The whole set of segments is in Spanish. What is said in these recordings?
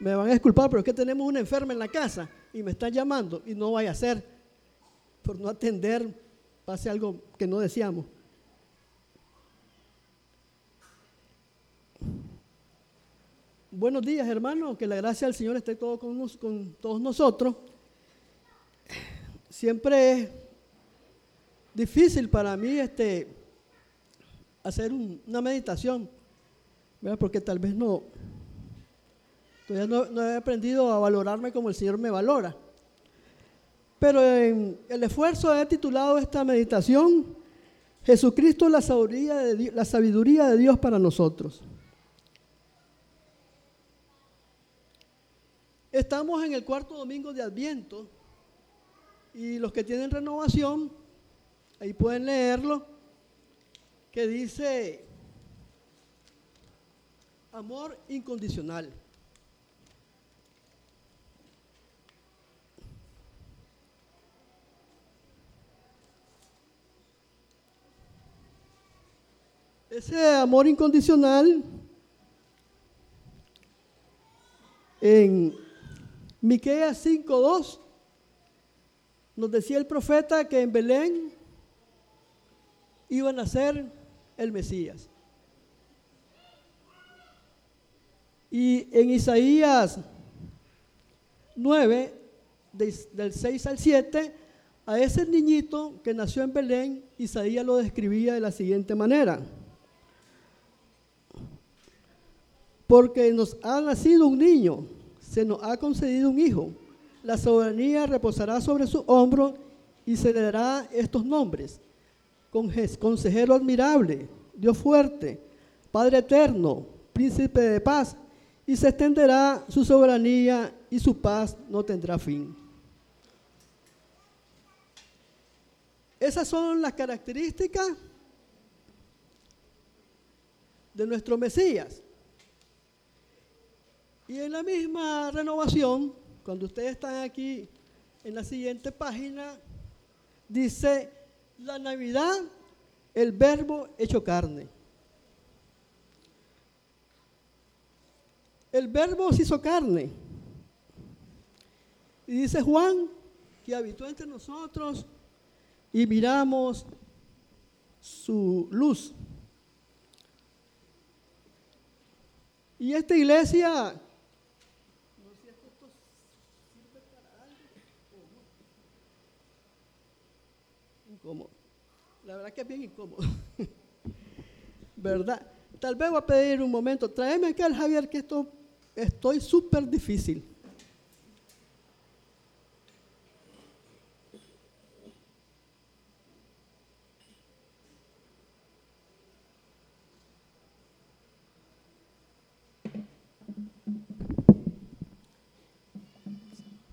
me van a disculpar, pero es que tenemos una enferma en la casa y me están llamando y no vaya a ser por no atender, pase algo que no deseamos. Buenos días, hermanos, que la gracia del Señor esté todo con, con todos nosotros. Siempre es difícil para mí este, hacer una meditación, porque tal vez no, no, he aprendido a valorarme como el Señor me valora. Pero en el esfuerzo he titulado esta meditación Jesucristo la sabiduría, de la sabiduría de Dios para nosotros. Estamos en el cuarto domingo de Adviento y los que tienen renovación, ahí pueden leerlo, que dice amor incondicional. Ese amor incondicional en Miqueas 5:2 nos decía el profeta que en Belén iba a nacer el Mesías. Y en Isaías 9, del 6 al 7, a ese niñito que nació en Belén, Isaías lo describía de la siguiente manera. Porque nos ha nacido un niño, se nos ha concedido un hijo. La soberanía reposará sobre su hombro y se le dará estos nombres. Consejero admirable, Dios fuerte, Padre eterno, príncipe de paz, y se extenderá su soberanía y su paz no tendrá fin. Esas son las características de nuestro Mesías. Y en la misma renovación, cuando ustedes están aquí en la siguiente página, dice, la Navidad, el verbo hecho carne. El verbo se hizo carne. Y dice Juan, que habitó entre nosotros y miramos su luz. Y esta iglesia La verdad que es bien incómodo. ¿Verdad? Tal vez voy a pedir un momento. Tráeme acá al Javier que esto estoy súper difícil.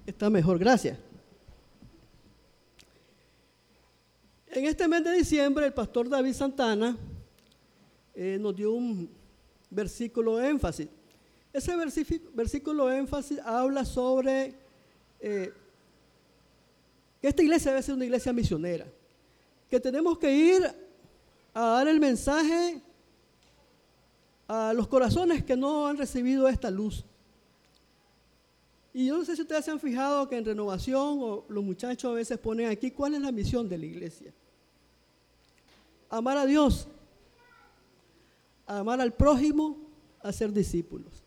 Está mejor, gracias. En este mes de diciembre, el pastor David Santana eh, nos dio un versículo de énfasis. Ese versículo énfasis habla sobre eh, que esta iglesia debe ser una iglesia misionera, que tenemos que ir a dar el mensaje a los corazones que no han recibido esta luz. Y yo no sé si ustedes se han fijado que en renovación o los muchachos a veces ponen aquí cuál es la misión de la iglesia amar a Dios, amar al prójimo, a ser discípulos.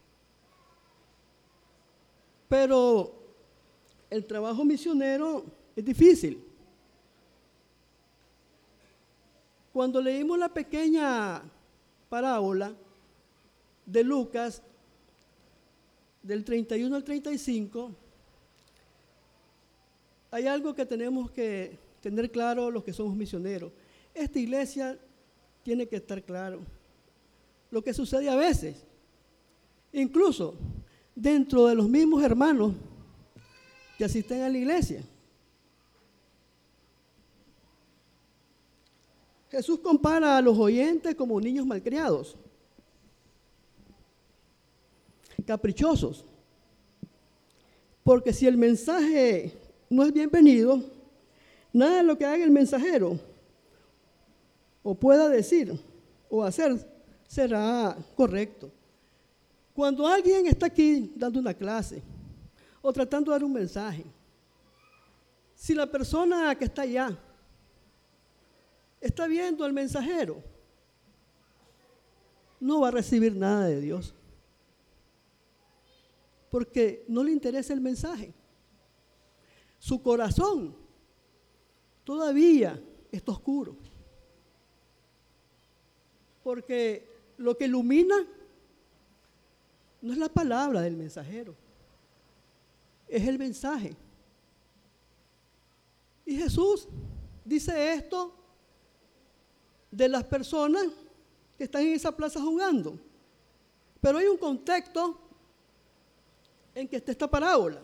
Pero el trabajo misionero es difícil. Cuando leímos la pequeña parábola de Lucas, del 31 al 35, hay algo que tenemos que tener claro los que somos misioneros. Esta iglesia tiene que estar claro. Lo que sucede a veces, incluso dentro de los mismos hermanos que asisten a la iglesia. Jesús compara a los oyentes como niños malcriados, caprichosos, porque si el mensaje no es bienvenido, nada de lo que haga el mensajero o pueda decir o hacer será correcto. Cuando alguien está aquí dando una clase o tratando de dar un mensaje, si la persona que está allá está viendo al mensajero, no va a recibir nada de Dios. Porque no le interesa el mensaje. Su corazón todavía está oscuro. Porque lo que ilumina no es la palabra del mensajero, es el mensaje. Y Jesús dice esto de las personas que están en esa plaza jugando. Pero hay un contexto en que está esta parábola.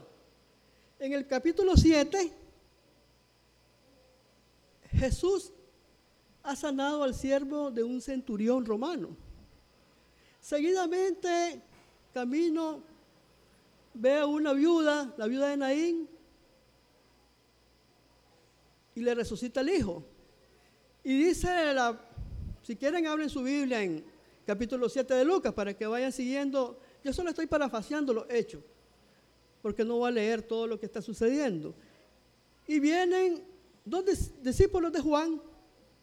En el capítulo 7, Jesús ha sanado al siervo de un centurión romano. Seguidamente, camino, ve a una viuda, la viuda de Naín, y le resucita el hijo. Y dice, la, si quieren abren su Biblia en capítulo 7 de Lucas para que vayan siguiendo. Yo solo estoy parafaseando los hechos, porque no voy a leer todo lo que está sucediendo. Y vienen dos discípulos de Juan,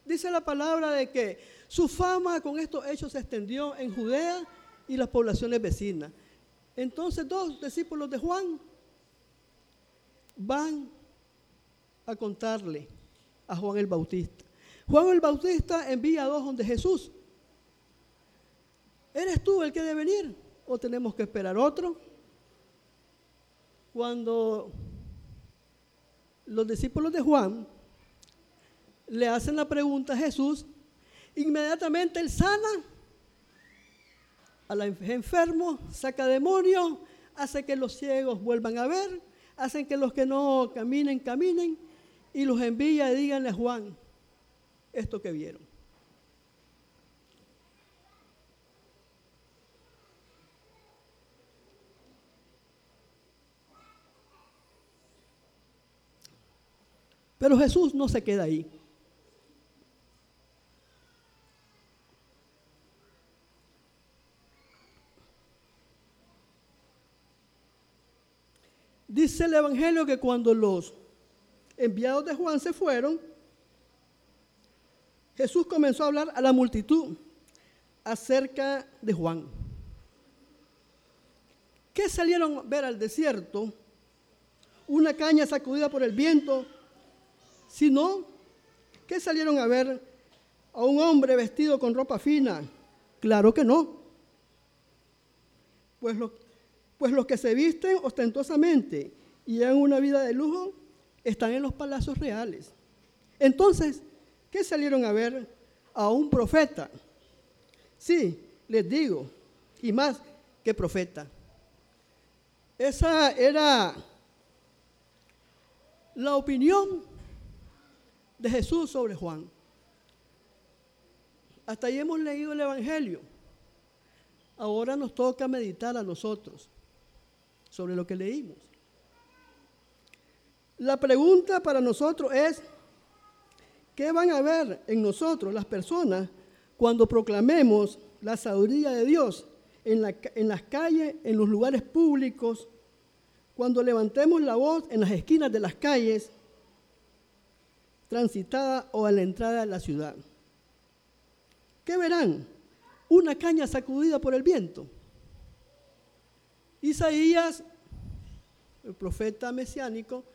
dice la palabra de que su fama con estos hechos se extendió en Judea y las poblaciones vecinas. Entonces dos discípulos de Juan van a contarle a Juan el Bautista. Juan el Bautista envía a dos donde Jesús. ¿Eres tú el que debe venir o tenemos que esperar otro? Cuando los discípulos de Juan le hacen la pregunta a Jesús, inmediatamente él sana a los enfermos, saca demonios, hace que los ciegos vuelvan a ver, hacen que los que no caminen, caminen, y los envía y díganle a Juan esto que vieron. Pero Jesús no se queda ahí. Dice el Evangelio que cuando los enviados de Juan se fueron, Jesús comenzó a hablar a la multitud acerca de Juan. ¿Qué salieron a ver al desierto? Una caña sacudida por el viento. Si no, ¿qué salieron a ver a un hombre vestido con ropa fina? Claro que no. Pues, pues los que se visten ostentosamente y llevan una vida de lujo están en los palacios reales. Entonces, ¿qué salieron a ver? A un profeta. Sí, les digo, y más que profeta. Esa era la opinión de Jesús sobre Juan. Hasta ahí hemos leído el Evangelio. Ahora nos toca meditar a nosotros sobre lo que leímos. La pregunta para nosotros es, ¿qué van a ver en nosotros las personas cuando proclamemos la sabiduría de Dios en, las calles, en los lugares públicos, cuando levantemos la voz en las esquinas de las calles transitadas o a la entrada de la ciudad? ¿Qué verán? Una caña sacudida por el viento. Isaías, el profeta mesiánico,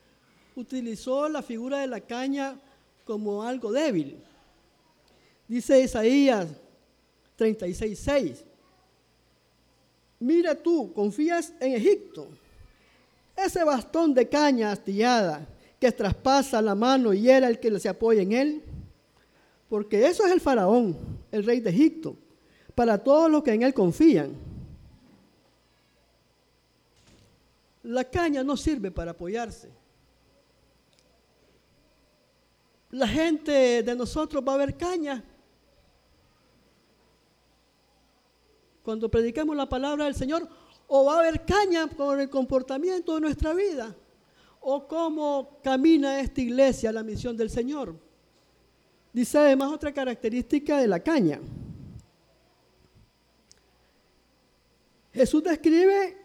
utilizó la figura de la caña como algo débil. Dice Isaías 36:6. Mira tú, confías en Egipto. Ese bastón de caña astillada que traspasa la mano y era el que se apoya en él. Porque eso es el faraón, el rey de Egipto, para todos los que en él confían. La caña no sirve para apoyarse. la gente de nosotros va a ver caña. Cuando predicamos la palabra del Señor, o va a haber caña por el comportamiento de nuestra vida, o cómo camina esta iglesia la misión del Señor. Dice además otra característica de la caña. Jesús describe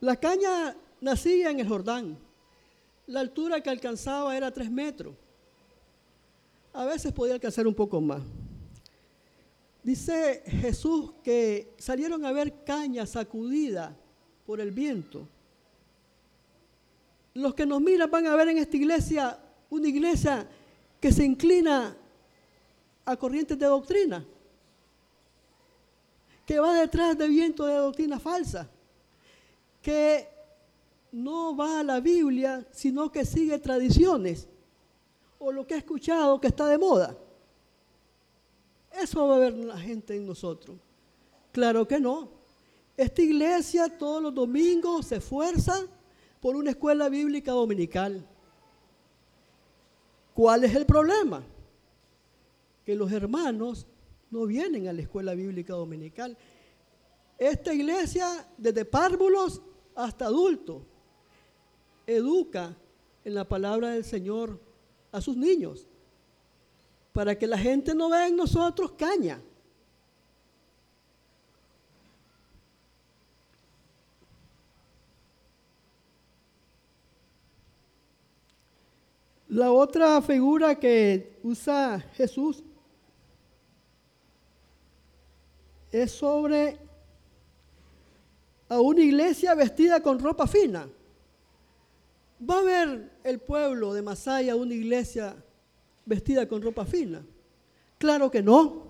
la caña nacía en el Jordán. La altura que alcanzaba era tres metros. A veces podía alcanzar un poco más. Dice Jesús que salieron a ver caña sacudida por el viento. Los que nos miran van a ver en esta iglesia una iglesia que se inclina a corrientes de doctrina, que va detrás de viento de doctrina falsa, que no va a la Biblia, sino que sigue tradiciones o lo que ha escuchado que está de moda. Eso va a ver la gente en nosotros. Claro que no. Esta iglesia todos los domingos se esfuerza por una escuela bíblica dominical. ¿Cuál es el problema? Que los hermanos no vienen a la escuela bíblica dominical. Esta iglesia, desde párvulos hasta adultos, educa en la palabra del Señor a sus niños, para que la gente no vea en nosotros caña. La otra figura que usa Jesús es sobre a una iglesia vestida con ropa fina. ¿Va a ver el pueblo de Masaya una iglesia vestida con ropa fina? Claro que no.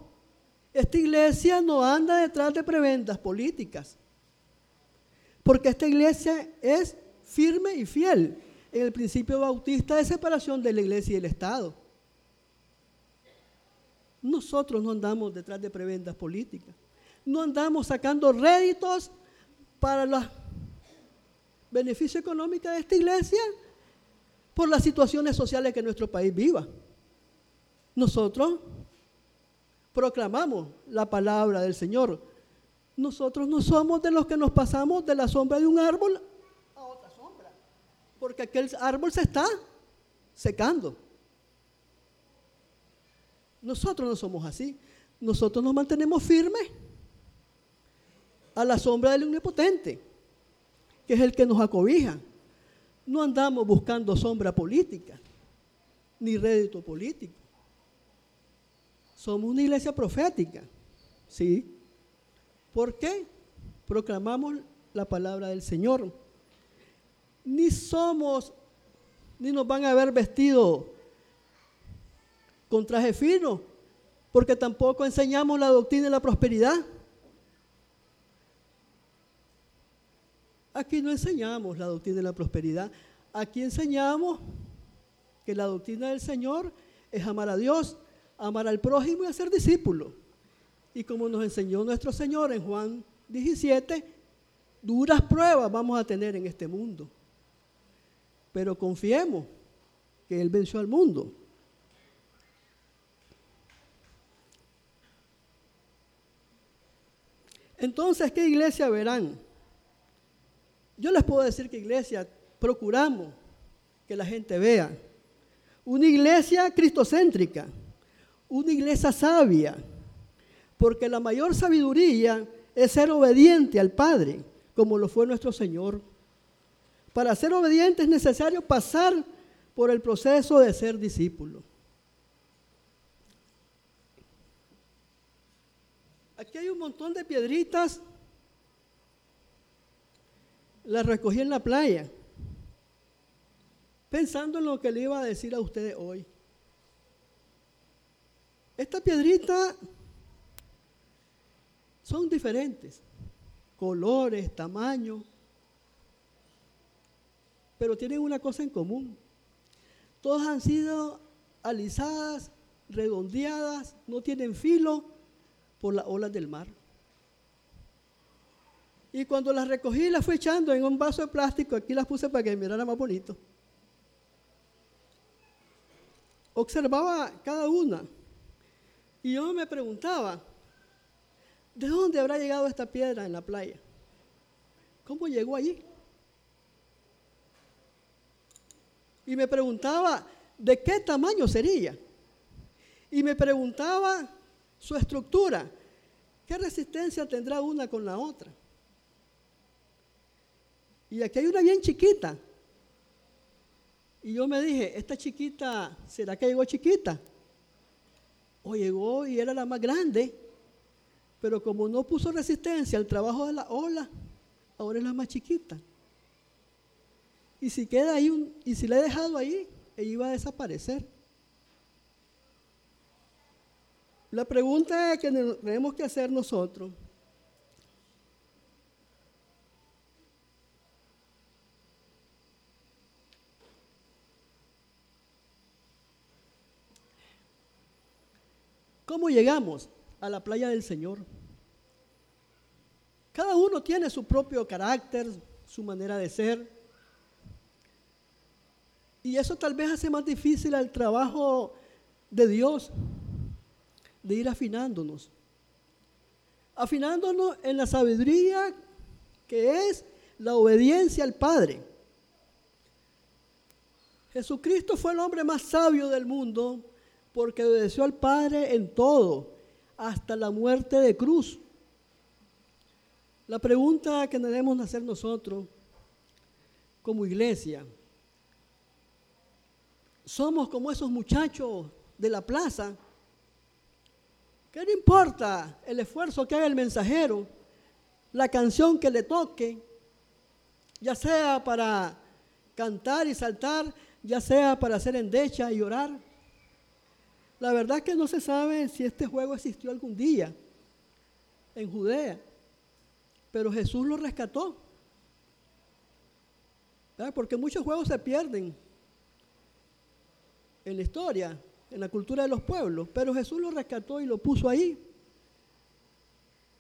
Esta iglesia no anda detrás de prebendas políticas, porque esta iglesia es firme y fiel en el principio bautista de separación de la iglesia y el Estado. Nosotros no andamos detrás de prebendas políticas. No andamos sacando réditos para los beneficios económicos de esta iglesia por las situaciones sociales que nuestro país viva. Nosotros proclamamos la palabra del Señor. Nosotros no somos de los que nos pasamos de la sombra de un árbol porque aquel árbol se está secando. Nosotros no somos así. Nosotros nos mantenemos firmes a la sombra del omnipotente, que es el que nos acobija. No andamos buscando sombra política, ni rédito político. Somos una iglesia profética, ¿sí? ¿Por qué? Proclamamos la palabra del Señor ni somos, ni nos van a ver vestido con traje fino, porque tampoco enseñamos la doctrina de la prosperidad. Aquí no enseñamos la doctrina de la prosperidad. Aquí enseñamos que la doctrina del Señor es amar a Dios, amar al prójimo y hacer discípulo. Y como nos enseñó nuestro Señor en Juan 17, duras pruebas vamos a tener en este mundo pero confiemos que Él venció al mundo. Entonces, ¿qué iglesia verán? Yo les puedo decir que iglesia procuramos que la gente vea. Una iglesia cristocéntrica, una iglesia sabia, porque la mayor sabiduría es ser obediente al Padre, como lo fue nuestro Señor. Para ser obediente es necesario pasar por el proceso de ser discípulo. Aquí hay un montón de piedritas. Las recogí en la playa, pensando en lo que le iba a decir a ustedes hoy. Estas piedritas son diferentes, colores, tamaños, pero tienen una cosa en común. Todas han sido alisadas, redondeadas, no tienen filo por las olas del mar. Y cuando las recogí, las fui echando en un vaso de plástico, aquí las puse para que mirara más bonito. Observaba cada una y yo me preguntaba, ¿de dónde habrá llegado esta piedra en la playa? ¿Cómo llegó allí? y me preguntaba de qué tamaño sería. Y me preguntaba su estructura, ¿qué resistencia tendrá una con la otra? Y aquí hay una bien chiquita. Y yo me dije, esta chiquita, ¿será que llegó chiquita? O llegó y era la más grande, pero como no puso resistencia al trabajo de la ola, ahora es la más chiquita. Y si queda ahí, y si la he dejado ahí, ella iba a desaparecer. La pregunta que tenemos que hacer nosotros, ¿cómo llegamos a la playa del Señor? Cada uno tiene su propio carácter, su manera de ser. Y eso tal vez hace más difícil el trabajo de Dios, de ir afinándonos. Afinándonos en la sabiduría que es la obediencia al Padre. Jesucristo fue el hombre más sabio del mundo porque obedeció al Padre en todo, hasta la muerte de cruz. La pregunta que debemos hacer nosotros como iglesia, somos como esos muchachos de la plaza, que no importa el esfuerzo que haga el mensajero, la canción que le toque, ya sea para cantar y saltar, ya sea para hacer endecha y orar. La verdad es que no se sabe si este juego existió algún día en Judea, pero Jesús lo rescató. Porque muchos juegos se pierden en la historia, en la cultura de los pueblos, pero Jesús lo rescató y lo puso ahí.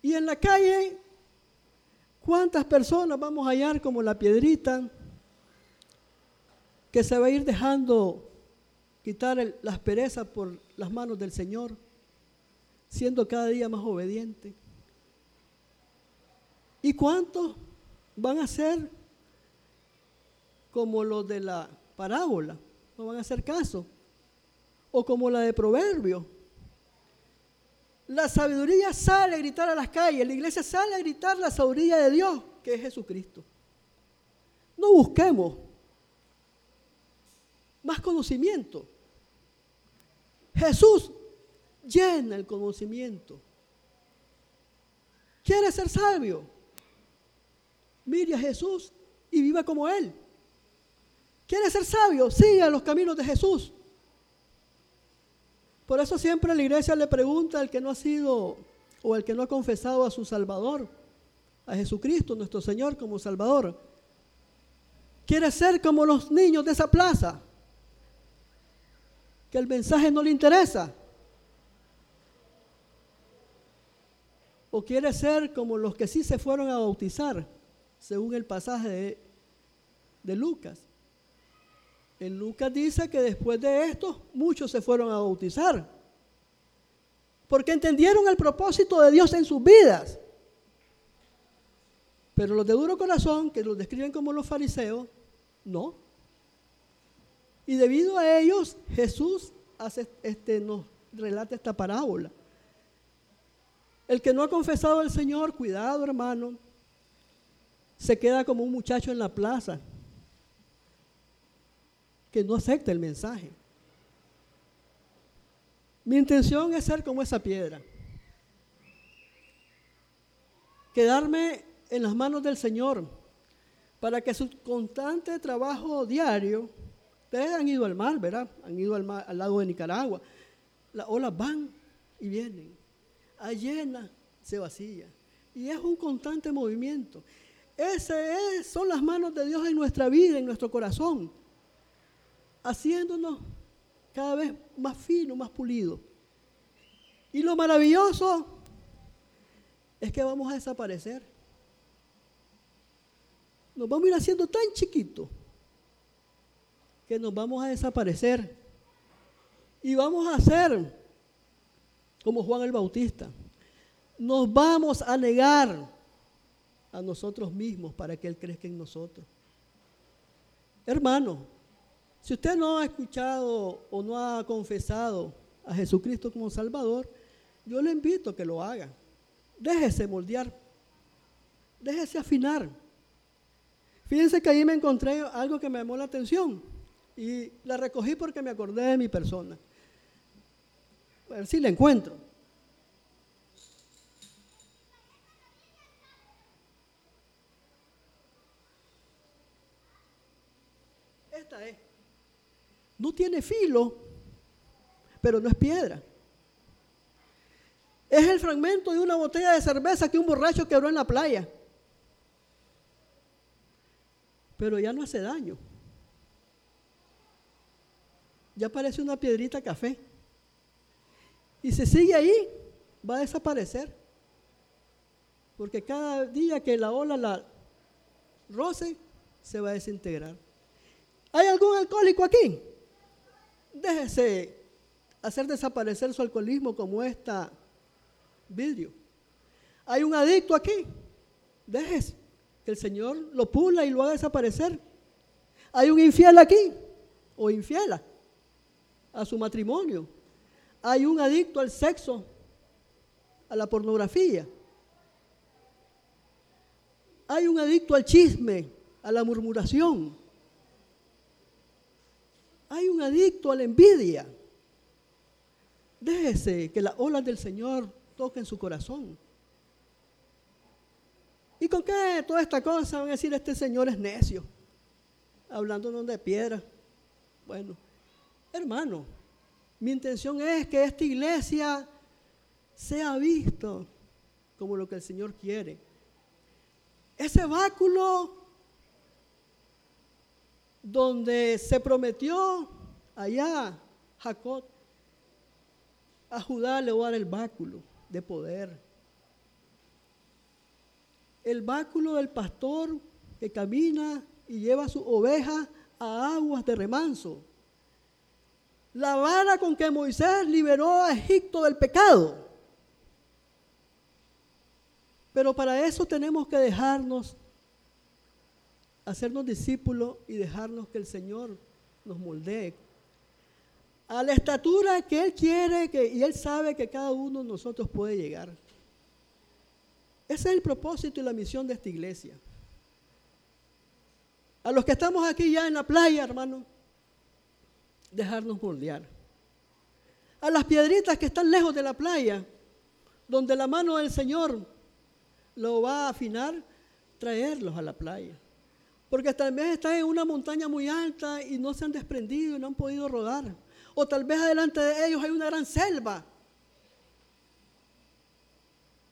Y en la calle, ¿cuántas personas vamos a hallar como la piedrita que se va a ir dejando quitar las perezas por las manos del Señor, siendo cada día más obediente? ¿Y cuántos van a ser como los de la parábola? No van a hacer caso o como la de Proverbio. La sabiduría sale a gritar a las calles, la iglesia sale a gritar la sabiduría de Dios, que es Jesucristo. No busquemos más conocimiento. Jesús llena el conocimiento. ¿Quiere ser sabio? Mire a Jesús y viva como Él. ¿Quiere ser sabio? Siga los caminos de Jesús. Por eso siempre la iglesia le pregunta al que no ha sido o al que no ha confesado a su Salvador, a Jesucristo, nuestro Señor, como Salvador. Quiere ser como los niños de esa plaza, que el mensaje no le interesa. O quiere ser como los que sí se fueron a bautizar, según el pasaje de, de Lucas. En Lucas dice que después de esto muchos se fueron a bautizar. Porque entendieron el propósito de Dios en sus vidas. Pero los de duro corazón, que los describen como los fariseos, no. Y debido a ellos, Jesús hace, este, nos relata esta parábola. El que no ha confesado al Señor, cuidado hermano, se queda como un muchacho en la plaza que no acepta el mensaje. Mi intención es ser como esa piedra. Quedarme en las manos del Señor para que su constante trabajo diario, ustedes han ido al mar, ¿verdad? Han ido al, mar, al lago de Nicaragua. Las olas van y vienen. A llena se vacía. Y es un constante movimiento. Ese son las manos de Dios en nuestra vida, en nuestro corazón haciéndonos cada vez más fino, más pulido. Y lo maravilloso es que vamos a desaparecer. Nos vamos a ir haciendo tan chiquitos que nos vamos a desaparecer. Y vamos a hacer como Juan el Bautista. Nos vamos a negar a nosotros mismos para que Él crezca en nosotros. Hermano, si usted no ha escuchado o no ha confesado a Jesucristo como Salvador, yo le invito a que lo haga. Déjese moldear. Déjese afinar. Fíjense que ahí me encontré algo que me llamó la atención y la recogí porque me acordé de mi persona. A ver si la encuentro. Esta es. No tiene filo, pero no es piedra. Es el fragmento de una botella de cerveza que un borracho quebró en la playa. Pero ya no hace daño. Ya parece una piedrita café. Y si sigue ahí, va a desaparecer. Porque cada día que la ola la roce, se va a desintegrar. ¿Hay algún alcohólico aquí? Déjese hacer desaparecer su alcoholismo como esta vidrio. Hay un adicto aquí. Déjese que el Señor lo pula y lo haga desaparecer. Hay un infiel aquí o infiela a su matrimonio. Hay un adicto al sexo, a la pornografía. Hay un adicto al chisme, a la murmuración. Hay un adicto a la envidia. Déjese que las olas del Señor toquen su corazón. ¿Y con qué toda esta cosa van a decir este señor es necio? Hablándonos de piedra. Bueno, hermano, mi intención es que esta iglesia sea visto como lo que el Señor quiere. Ese báculo donde se prometió allá Jacob, a Judá le a dar el báculo de poder. El báculo del pastor que camina y lleva su oveja a aguas de remanso. La vara con que Moisés liberó a Egipto del pecado. Pero para eso tenemos que dejarnos, hacernos discípulos y dejarnos que el Señor nos moldee a la estatura que Él quiere que, y Él sabe que cada uno de nosotros puede llegar. Ese es el propósito y la misión de esta iglesia. A los que estamos aquí ya en la playa, hermano, dejarnos moldear. A las piedritas que están lejos de la playa, donde la mano del Señor lo va a afinar, traerlos a la playa. Porque tal vez están en una montaña muy alta y no se han desprendido y no han podido rodar. O tal vez adelante de ellos hay una gran selva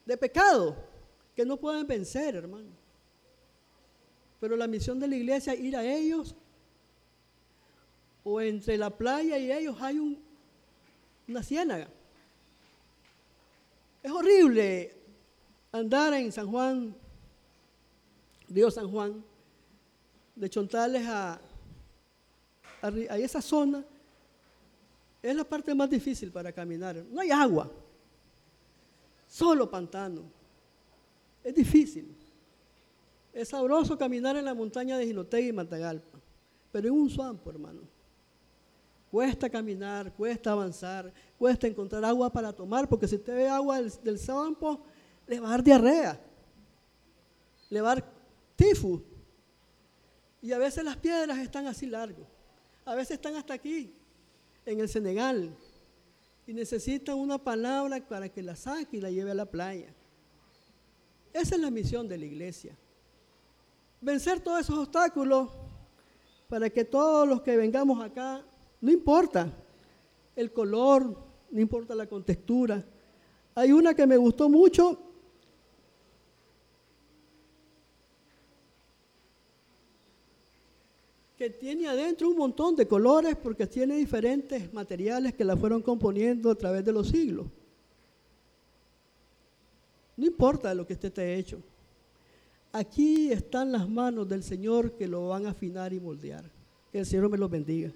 de pecado que no pueden vencer, hermano. Pero la misión de la iglesia es ir a ellos o entre la playa y ellos hay un, una ciénaga. Es horrible andar en San Juan, Río San Juan, de Chontales a, a, esa zona es la parte más difícil para caminar. No hay agua, solo pantano. Es difícil. Es sabroso caminar en la montaña de Jinotega y Matagalpa, pero en un suampo, hermano. Cuesta caminar, cuesta avanzar, cuesta encontrar agua para tomar, porque si usted ve agua del, suampo, le va a dar diarrea, le va a dar tifus. Y a veces las piedras están así largos, a veces están hasta aquí en el Senegal y necesita una palabra para que la saque y la lleve a la playa. Esa es la misión de la iglesia. Vencer todos esos obstáculos para que todos los que vengamos acá, no importa el color, no importa la contextura. Hay una que me gustó mucho que tiene adentro un montón de colores porque tiene diferentes materiales que la fueron componiendo a través de los siglos. No importa lo que esté hecho. Aquí están las manos del Señor que lo van a afinar y moldear. Que el Señor me los bendiga.